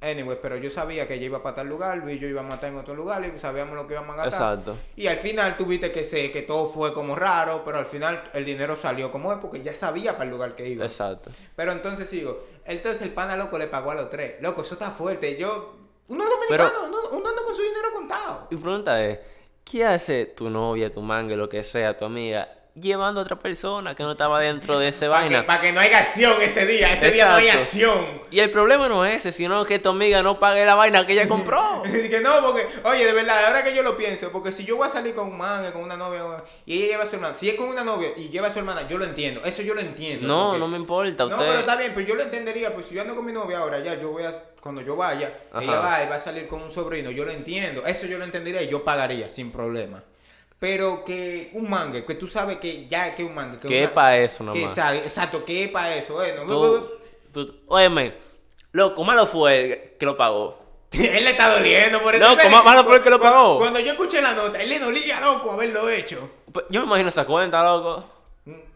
Anyway, pero yo sabía que ella iba para tal lugar, Luis y yo iba a matar en otro lugar y sabíamos lo que íbamos a gastar. Exacto. Y al final tuviste que sé que todo fue como raro, pero al final el dinero salió como es porque ya sabía para el lugar que iba. Exacto. Pero entonces sigo, entonces el pana loco le pagó a los tres. Loco, eso está fuerte. Yo, uno es dominicano, uno, uno anda con su dinero contado. Mi pregunta es, ¿qué hace tu novia, tu manga, lo que sea, tu amiga, llevando a otra persona que no estaba dentro de ese Para vaina? pa' que no haya acción ese día, ese día no hay acción. Y el problema no es ese, sino que tu amiga no pague la vaina que ella compró. Que no, porque, oye, de verdad, ahora que yo lo pienso, porque si yo voy a salir con un man, con una novia, y ella lleva a su hermana, si es con una novia y lleva a su hermana, yo lo entiendo, eso yo lo entiendo. No, porque- no me importa. No, pero Usted... está bien, pero yo lo entendería, pues si yo ando con mi novia ahora, ya, yo voy a, cuando yo vaya, Ajá. ella va y va a salir con un sobrino, yo lo entiendo, eso yo lo entendería y yo pagaría sin problema. Pero que un mangue, que tú sabes que ya que un mangue, que Que es para eso que nomás. sabe- exacto, que es para eso, eh, no, Tú, tú- óyeme, loco, malo fue el que lo pagó. Él le está doliendo por eso. Loco, malo fue el que lo pagó. Cuando yo escuché la nota, él le dolía, loco, haberlo hecho. Pues, Yo me imagino esa cuenta, loco.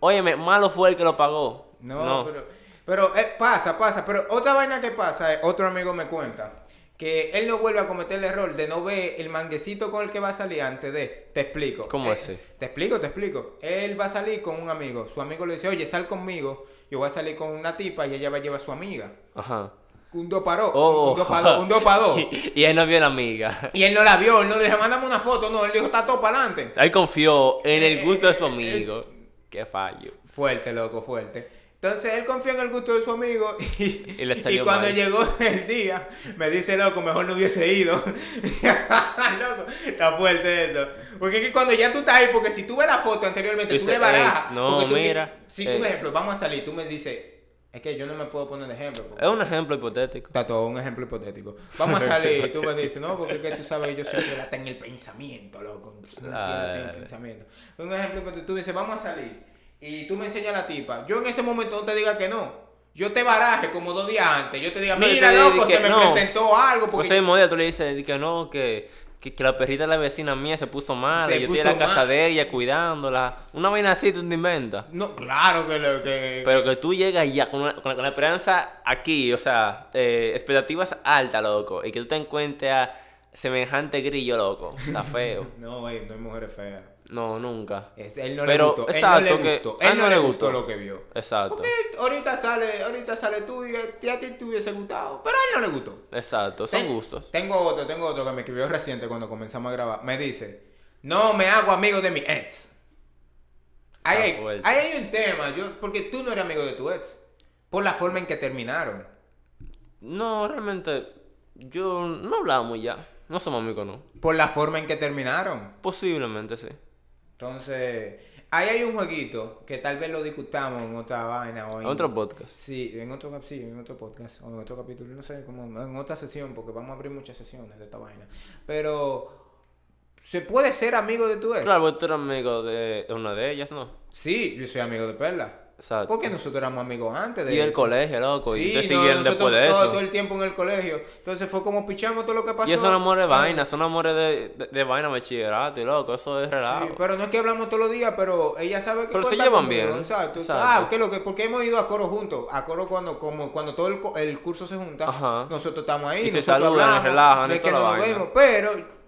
Óyeme, malo fue el que lo pagó. No, pero, pero eh, pasa, pasa. Pero otra vaina que pasa, eh, otro amigo me cuenta, que él no vuelve a cometer el error de no ver el manguecito con el que va a salir antes de. Te explico. ¿Cómo Eh, así? Te explico, te explico. Él va a salir con un amigo. Su amigo le dice, oye, sal conmigo. Yo voy a salir con una tipa y ella va a llevar a su amiga. Ajá. Un dos. Oh. Un dos. Un dos. y, y él no vio a la amiga. Y él no la vio, él no le dijo, mándame una foto. No, él dijo, está todo para adelante. Él confió en el gusto de su Eh, amigo. Qué fallo. Fuerte, loco, fuerte. Entonces él confió en el gusto de su amigo y, Y le salió cuando mal. llegó el día me dice, loco, mejor no hubiese ido. loco, está fuerte eso. Porque es que cuando ya tú estás ahí, porque si tú ves la foto anteriormente, tú le barajas. "Ex, no, tú- mira, Si eh. un ejemplo, vamos a salir, tú me dices, es que yo no me puedo poner de ejemplo. Es un ejemplo hipotético. Está todo un ejemplo hipotético. Vamos a salir y tú me dices, no, porque es que tú sabes, yo soy hasta en el pensamiento, loco. Hasta en el pensamiento. Un ejemplo hipotético, tú dices, vamos a salir y tú me enseñas la tipa. Yo en ese momento no te diga que no. Yo te baraje como dos días antes. Yo te diga, No, mira, te loco, se me no. presentó algo. Pues Porque ese mismo día tú le dices di que no, que, que, que la perrita de la vecina mía se puso mal. Se yo estoy en la casa mal. de ella cuidándola. Una vaina así tú te inventas. No, claro que lo que. Pero que tú llegas ya con, una- con la, con la esperanza aquí, o sea, eh, expectativas altas, loco. Y que tú te encuentres semejante grillo, loco. Está feo. No, güey, no hay mujeres feas. No, nunca. Es- él no Pero, le gustó. él exacto, no le que gustó. a Él no le gustó gustó. lo que vio. Exacto. Porque ahorita sale, ahorita sale tú y a ti te hubiese gustado. Pero a él no le gustó. Exacto. Son Ten- gustos. Tengo otro, tengo otro que me escribió reciente cuando comenzamos a grabar. Me dice, no me hago amigo de mi ex. Hay, ahí hay un tema, yo, porque tú no eres amigo de tu ex. Por la forma en que terminaron. No, realmente, yo no hablamos ya. No somos amigos, no. Por la forma en que terminaron. Posiblemente sí. Entonces, ahí hay un jueguito que tal vez lo discutamos en otra vaina o en Otro podcast. Sí, en otro, sí, en otro podcast o en otro capítulo, no sé, como en otra sesión, porque vamos a abrir muchas sesiones de esta vaina. Pero, ¿se puede ser amigo de tu ex? Claro, tú eres amigo de una de ellas, ¿no? Sí, yo soy amigo de Perla. Exacto. Porque nosotros éramos amigos antes de Y el colegio, loco. y te no, nosotros después de todo, eso. todo el tiempo en el colegio. Entonces fue como pichamos todo lo que pasó. Y eso son amores de vaina, son amores de, de, de vaina bachillerato loco, eso es relajo. Sí, pero no es que hablamos todos los días, pero ella sabe que Pero se llevan conmigo, bien. Exacto. Exacto. Ah, ¿qué lo que? Porque hemos ido a coro juntos. A coro cuando, como, cuando todo el, el curso se junta. Ajá. Nosotros estamos ahí. Y se nosotros saludan, y hablamos, relajan, no y es que no nos vaina. vemos, pero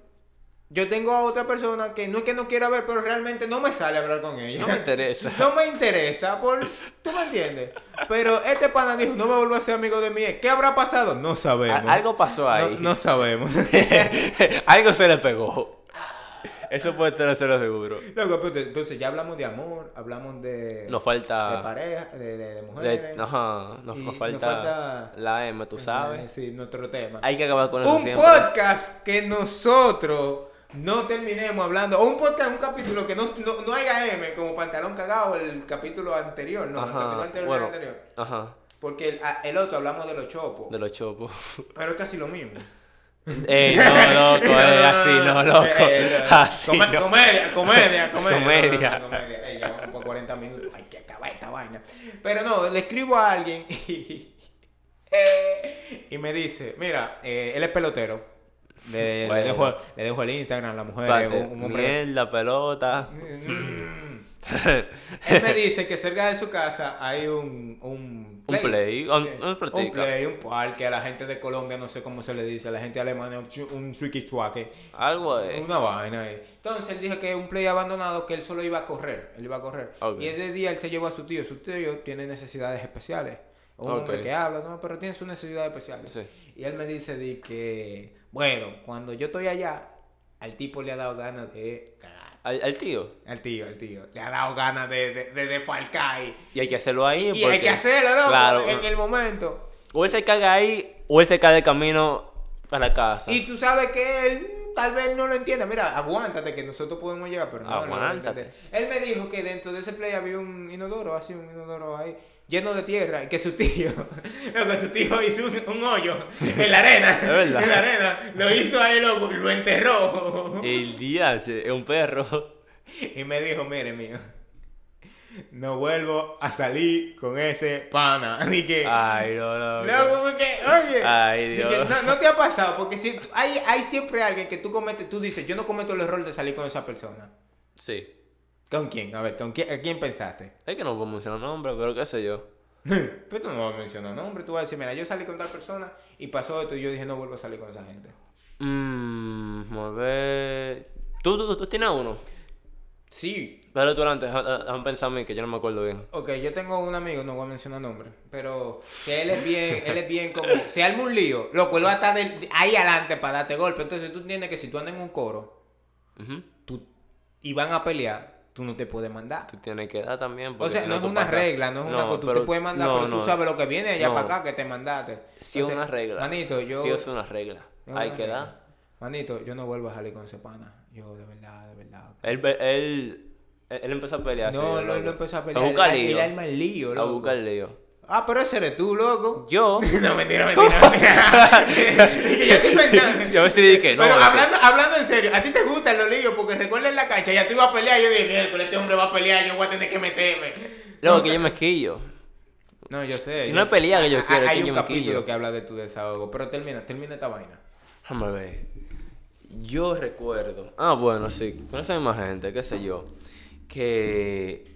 yo tengo a otra persona que no es que no quiera ver, pero realmente no me sale hablar con ella. No me interesa. No me interesa, por... ¿tú me entiendes? Pero este pana dijo, no me vuelvo a ser amigo de ex. ¿Qué habrá pasado? No sabemos. A- Algo pasó ahí. No, no sabemos. Algo se le pegó. Eso puede estar lo seguro. Pero entonces ya hablamos de amor, hablamos de... Nos falta. de pareja, de, de, de de- mujeres. ajá, nos, falta, la M, tú Eh, sabes. Sí, nuestro tema. Hay que acabar con eso un siempre. podcast que nosotros no terminemos hablando. O un podcast, un capítulo que no, no, no haya M, como pantalón cagado el capítulo anterior. No, el capítulo anterior bueno. anterior. Ajá, Porque el, otro hablamos de los chopos. de los chopos. Pero es casi lo mismo. Ey, no, loco, eh, así no, loco. Eh, Así no. Comedia, comedia, comedia. Comedia. No, comedia. Ey, ya vamos por 40 minutos. Hay que acabar esta vaina. Pero no, le escribo a alguien y, y me dice, mira, eh, él es pelotero. Le, le Bueno. dejo, le dejo el Instagram a la mujer, Espérate, un, un hombre... Mierda, pelota. Él me dice que cerca de su casa hay un... Un Un play, un- Sí. una un practica. play, un parque. A la gente de Colombia no sé cómo se le dice. A la gente alemana un chu- un tricky Algo de... Una vaina ahí. Entonces él dijo que un play abandonado que él solo iba a correr. Él iba a correr. Ok. Y ese día él se llevó a su tío. Su tío tiene necesidades especiales. Es un Ok. hombre que habla, ¿no? Pero tiene sus necesidades especiales. Sí. Y él me dice de que, bueno, cuando yo estoy allá, al tipo le ha dado ganas de cagar. Al, al tío. Al tío, al tío. Le ha dado ganas de, de, de defalcar. Y, Y hay que hacerlo ahí. y hay que hacerlo, ¿no? Claro. En el momento. O él se caga ahí, o él se cae de camino a la casa. Y tú sabes que él tal vez no lo entienda. Mira, aguántate que nosotros podemos llegar, pero no, no Aguántate. entender. Él me dijo que dentro de ese play había un inodoro, así un inodoro ahí, lleno de tierra, y que su tío, que su tío hizo un, un hoyo en la arena. En la arena. Lo hizo ahí, lo, lo enterró. El día, es un perro. Y me dijo, mire, mío, no vuelvo a salir con ese pana. Dije, Ay, no, no. no, como que, oye, Ay, Dios. no, no te ha pasado, porque si hay, hay siempre alguien que tú cometes, tú dices, yo no cometo el error de salir con esa persona. Sí. ¿Con quién? A ver, ¿con quién, ¿a quién pensaste? Es que no puedo mencionar nombre, pero qué sé yo. Pero tú no vas a mencionar nombre, tú vas a decir, mira, yo salí con tal persona y pasó esto y yo dije, no vuelvo a salir con esa gente. Mmm, a ver. ¿Tú, tú, tú tienes uno? Sí, Pero tú antes, han pensado a mí que yo no me acuerdo bien. Ok, yo tengo un amigo, no voy a mencionar nombre, pero que él es bien, él es bien como, se arma un lío, loco, él va a estar ahí adelante para darte golpe, entonces tú entiendes que si tú andas en un coro tú, y van a pelear, tú no te puedes mandar. Tú tienes que dar también. O sea, si no es una pasas- regla, no es una cosa, tú te puedes mandar, no, pero tú no. sabes lo que viene allá para acá que te mandaste. Sí es una regla. Manito, yo... Sí es una regla. es Hay una que regla. dar. Manito, yo no vuelvo a salir con ese pana, yo de verdad, de verdad. Él, él, él empezó a pelear. No, él empezó a pelear, buscar él- él lío. arma el lío, A buscar lío. Ah, pero ese eres tú, loco. Yo. No, mentira, mentira. mentira. yo estoy pensando. Yo a si dije, no. Pero loco. hablando, hablando en serio, ¿a ti te gustan los líos? Porque recuerda en la cancha, ya tú ibas a pelear, yo dije, pero este hombre va a pelear, yo voy a tener que meterme. No que yo me quillo. No, yo sé. Y no es pelea que yo quiero, Hay que un yo capítulo que habla de tu desahogo, pero termina, termina esta vaina. Déjame ver. Yo recuerdo. Ah, bueno, sí. Con esa misma gente, qué sé yo. Que.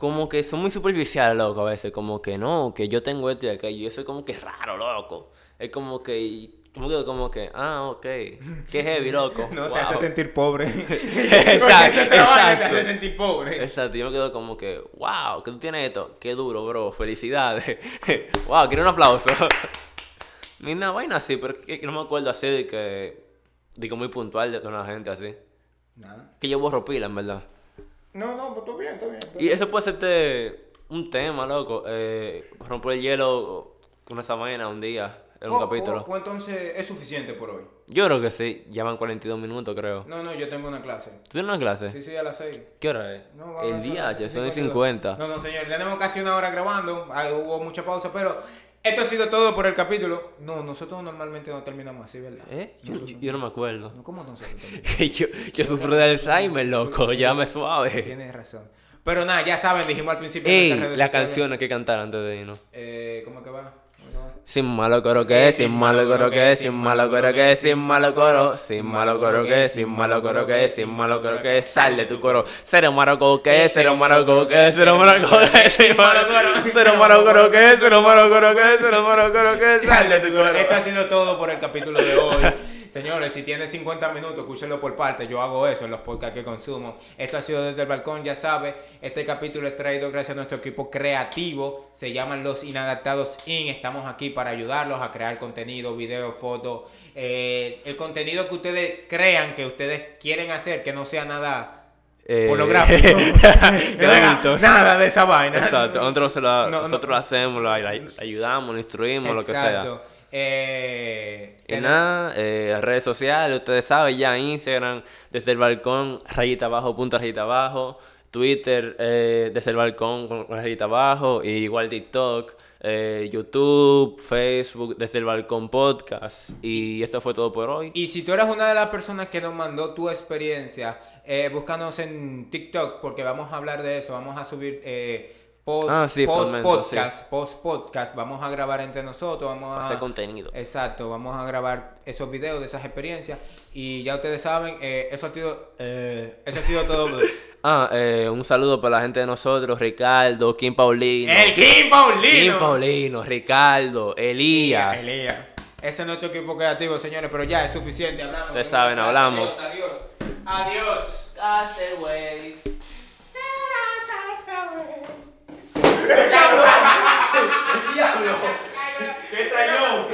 Como que son muy superficiales, loco, a veces. Como que no, que yo tengo esto y aquello. Y eso es como que raro, loco. Es como que. Como que, como que, ah, ok. Qué heavy, loco. No te hace sentir pobre. Exacto, trabajo te exacto. hace sentir pobre. Exacto, yo me quedo como que, wow, que tú tienes esto, qué duro, bro, felicidades. wow, quiero un aplauso. Ni una vaina así, pero no me acuerdo así de que, de que muy puntual de una gente así. Nada. Que yo borro pila, en verdad. No, no, pues todo bien, todo bien. todo Y eso puede ser un tema, loco. Eh, romper el hielo con esa vaina un día, en un Oh, capítulo. oh, oh, entonces es suficiente por hoy. Yo creo que sí, ya van 42 minutos, creo. No, no, yo tengo una clase. ¿Tú tienes una clase? Sí, sí, a las 6. ¿Qué hora es? No, el día, son 52. 50. No, no, señor, tenemos casi una hora grabando. Ah, hubo mucha pausa, pero esto ha sido todo por el capítulo. No, nosotros normalmente no terminamos así, ¿verdad? ¿Eh? Yo, yo- yo no me acuerdo. No, ¿Cómo nosotros yo, yo sufro de Alzheimer, loco, llámame suave. Tienes razón. Pero nada, ya saben, dijimos al principio. Ey, nuestras redes la sociales. canción hay que cantar antes de irnos. Eh, ¿Cómo que va? Sin malo coro que, sin malo coro que, sin malo coro que, sin malo coro, sin malo coro que, sin malo coro que, sin malo coro que, sal de tu coro. Cero malo coro que, cero malo coro que, cero malo coro que, cero malo coro cero malo coro que, cero malo coro que, cero malo coro que, sal de tu coro. Esto ha sido todo por el capítulo de hoy. Señores, si tienen 50 minutos, escúchenlo por parte. Yo hago eso en los podcasts que consumo. Esto ha sido desde el balcón, ya sabe. Este capítulo es traído gracias a nuestro equipo creativo. Se llaman Los Inadaptados In. Estamos aquí para ayudarlos a crear contenido, video, fotos. eh, el contenido que ustedes crean que ustedes quieren hacer, que no sea nada Eh, pornográfico. Adultos. nada de esa vaina. Exacto, nosotros, la- No, no. nosotros lo hacemos, lo, la- ayudamos, lo instruimos, lo que sea. Eh, Y nada, eh, redes sociales, ustedes saben ya, Instagram, desde el balcón, rayita abajo, punto rayita abajo, Twitter, eh, desde el balcón, con rayita abajo, y igual TikTok, eh, YouTube, Facebook, desde el balcón podcast, y eso fue todo por hoy. Y si tú eres una de las personas que nos mandó tu experiencia, eh, búscanos en TikTok porque vamos a hablar de eso. Vamos a subir post, Ah, sí, post Fragmento, sí. podcast, post podcast, vamos a grabar entre nosotros, vamos a Hacer contenido. Exacto, vamos a grabar esos videos de esas experiencias y ya ustedes saben, eh, eso ha sido, eh, eso ha sido todo. Ah, eh, un saludo para la gente de nosotros, Ricardo, Kim Paulino. El Kim Paulino. Kim Paulino, Ricardo, Elías. Elías. Ese es nuestro equipo creativo, señores, pero ya es suficiente, hablamos. Ustedes saben, hablamos. Adiós, adiós. Castaways. ¡Diablo! ¿Qué trayó?